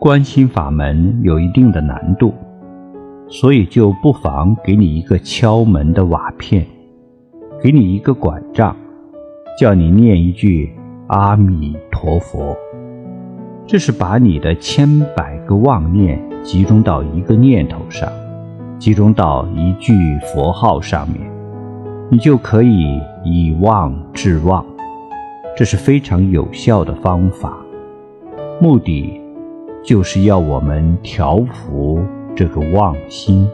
观心法门有一定的难度，所以就不妨给你一个敲门的瓦片，给你一个拐杖，叫你念一句阿弥陀佛。这是把你的千百个妄念集中到一个念头上，集中到一句佛号上面，你就可以以妄制妄。这是非常有效的方法，目的。就是要我们调伏这个妄心。